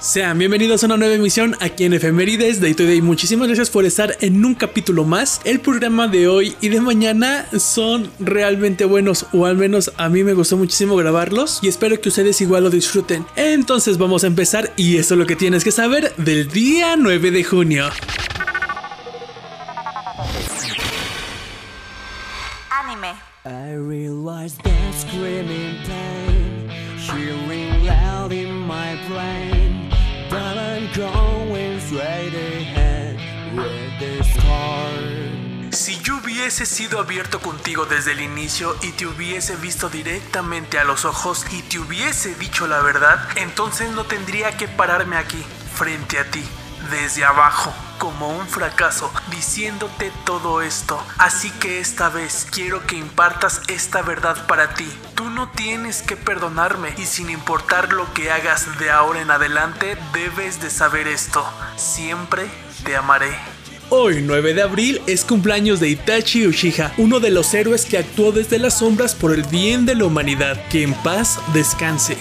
Sean bienvenidos a una nueva emisión aquí en Efemérides Day to Day. Muchísimas gracias por estar en un capítulo más. El programa de hoy y de mañana son realmente buenos, o al menos a mí me gustó muchísimo grabarlos y espero que ustedes igual lo disfruten. Entonces vamos a empezar y esto es lo que tienes que saber del día 9 de junio. Anime. I realize that screaming pain, hearing loud in my brain, Si yo hubiese sido abierto contigo desde el inicio y te hubiese visto directamente a los ojos y te hubiese dicho la verdad, entonces no tendría que pararme aquí, frente a ti, desde abajo, como un fracaso, diciéndote todo esto. Así que esta vez quiero que impartas esta verdad para ti. Tú no tienes que perdonarme y sin importar lo que hagas de ahora en adelante, debes de saber esto. Siempre te amaré. Hoy, 9 de abril, es cumpleaños de Itachi Uchiha, uno de los héroes que actuó desde las sombras por el bien de la humanidad. Que en paz descanse.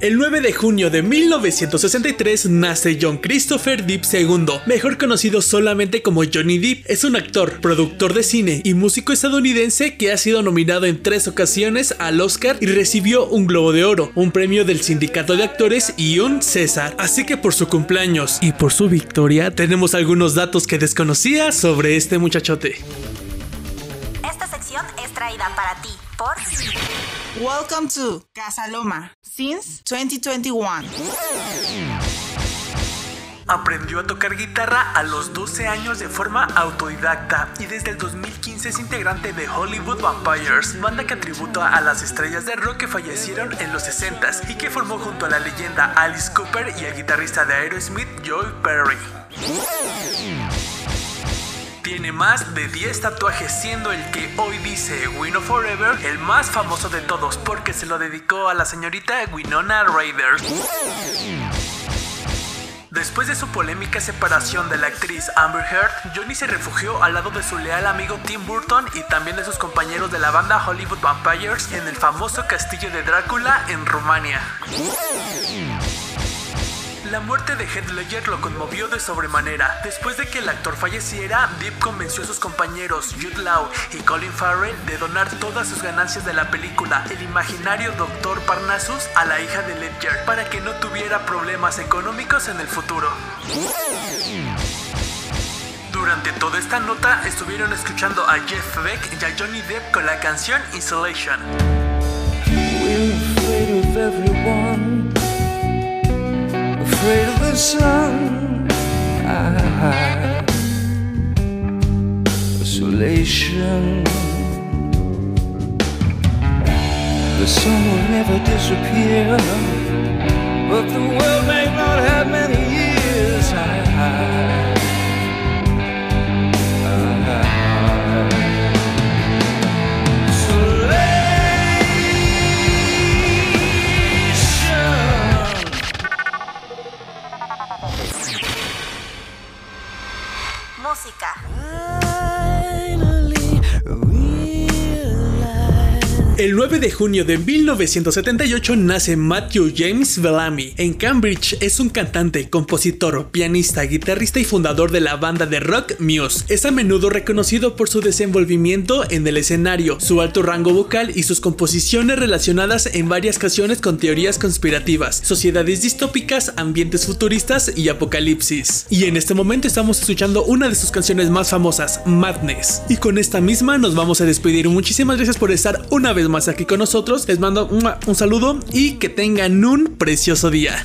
El 9 de junio de 1963 nace John Christopher Deep II, mejor conocido solamente como Johnny Depp. Es un actor, productor de cine y músico estadounidense que ha sido nominado en tres ocasiones al Oscar y recibió un Globo de Oro, un premio del Sindicato de Actores y un César. Así que por su cumpleaños y por su victoria tenemos algunos datos que desconocía sobre este muchachote. Esta sección es traída para ti por Welcome to Casa Loma since 2021. Aprendió a tocar guitarra a los 12 años de forma autodidacta y desde el 2015 es integrante de Hollywood Vampires, banda que tributa a las estrellas de rock que fallecieron en los 60s y que formó junto a la leyenda Alice Cooper y el guitarrista de Aerosmith Joy Perry. Tiene más de 10 tatuajes, siendo el que hoy dice Win of Forever el más famoso de todos porque se lo dedicó a la señorita Winona Ryder. Después de su polémica separación de la actriz Amber Heard, Johnny se refugió al lado de su leal amigo Tim Burton y también de sus compañeros de la banda Hollywood Vampires en el famoso castillo de Drácula en Rumania. La muerte de Heath Ledger lo conmovió de sobremanera. Después de que el actor falleciera, Depp convenció a sus compañeros Jude Law y Colin Farrell de donar todas sus ganancias de la película El imaginario Dr. Parnassus a la hija de Ledger para que no tuviera problemas económicos en el futuro. Durante toda esta nota estuvieron escuchando a Jeff Beck y a Johnny Depp con la canción Isolation. The sun. Isolation. The sun will never disappear, but the world may not have many years. Ah, Isolation. El 9 de junio de 1978 nace Matthew James Bellamy. En Cambridge es un cantante, compositor, pianista, guitarrista y fundador de la banda de rock Muse. Es a menudo reconocido por su desenvolvimiento en el escenario, su alto rango vocal y sus composiciones relacionadas en varias canciones con teorías conspirativas, sociedades distópicas, ambientes futuristas y apocalipsis. Y en este momento estamos escuchando una de sus canciones más famosas, Madness. Y con esta misma nos vamos a despedir. Muchísimas gracias por estar una vez más aquí con nosotros. Les mando un saludo y que tengan un precioso día.